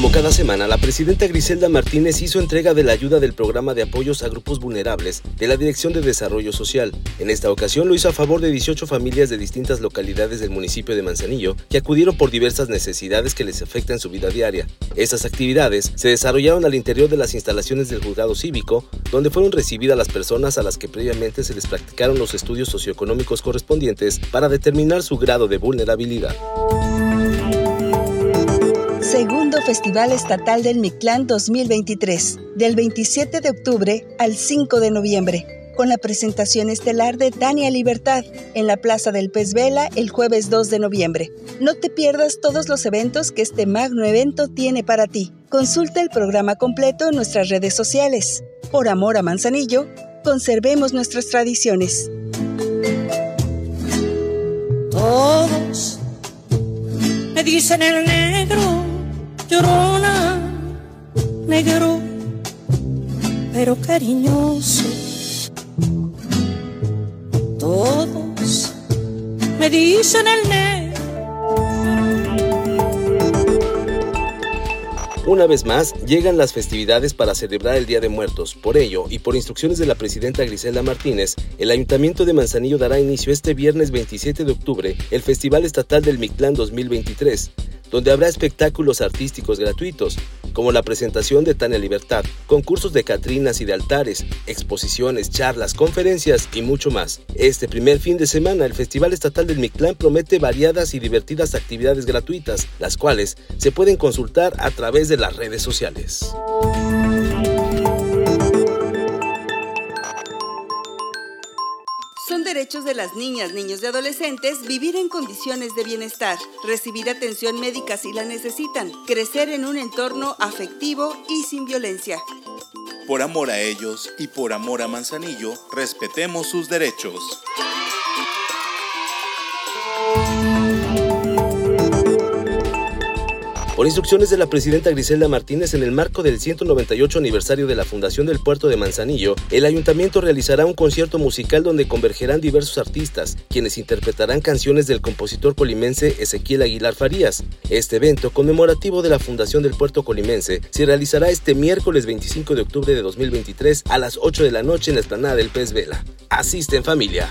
Como cada semana, la presidenta Griselda Martínez hizo entrega de la ayuda del programa de apoyos a grupos vulnerables de la Dirección de Desarrollo Social. En esta ocasión lo hizo a favor de 18 familias de distintas localidades del municipio de Manzanillo que acudieron por diversas necesidades que les afectan su vida diaria. Estas actividades se desarrollaron al interior de las instalaciones del juzgado cívico, donde fueron recibidas las personas a las que previamente se les practicaron los estudios socioeconómicos correspondientes para determinar su grado de vulnerabilidad. Segundo Festival Estatal del Mictlán 2023, del 27 de octubre al 5 de noviembre, con la presentación estelar de Tania Libertad en la Plaza del Pez Vela el jueves 2 de noviembre. No te pierdas todos los eventos que este magno evento tiene para ti. Consulta el programa completo en nuestras redes sociales. Por amor a Manzanillo, conservemos nuestras tradiciones. Todos me dicen el negro negro, pero. Todos me dicen el. Una vez más, llegan las festividades para celebrar el Día de Muertos. Por ello, y por instrucciones de la presidenta Griselda Martínez, el Ayuntamiento de Manzanillo dará inicio este viernes 27 de octubre el Festival Estatal del Mictlán 2023 donde habrá espectáculos artísticos gratuitos, como la presentación de Tania Libertad, concursos de Catrinas y de altares, exposiciones, charlas, conferencias y mucho más. Este primer fin de semana, el Festival Estatal del Mictlán promete variadas y divertidas actividades gratuitas, las cuales se pueden consultar a través de las redes sociales. Derechos de las niñas, niños y adolescentes vivir en condiciones de bienestar, recibir atención médica si la necesitan, crecer en un entorno afectivo y sin violencia. Por amor a ellos y por amor a Manzanillo, respetemos sus derechos. Por instrucciones de la presidenta Griselda Martínez, en el marco del 198 aniversario de la fundación del puerto de Manzanillo, el ayuntamiento realizará un concierto musical donde convergerán diversos artistas, quienes interpretarán canciones del compositor colimense Ezequiel Aguilar Farías. Este evento, conmemorativo de la fundación del puerto colimense, se realizará este miércoles 25 de octubre de 2023 a las 8 de la noche en la esplanada del Pez Vela. Asiste en familia.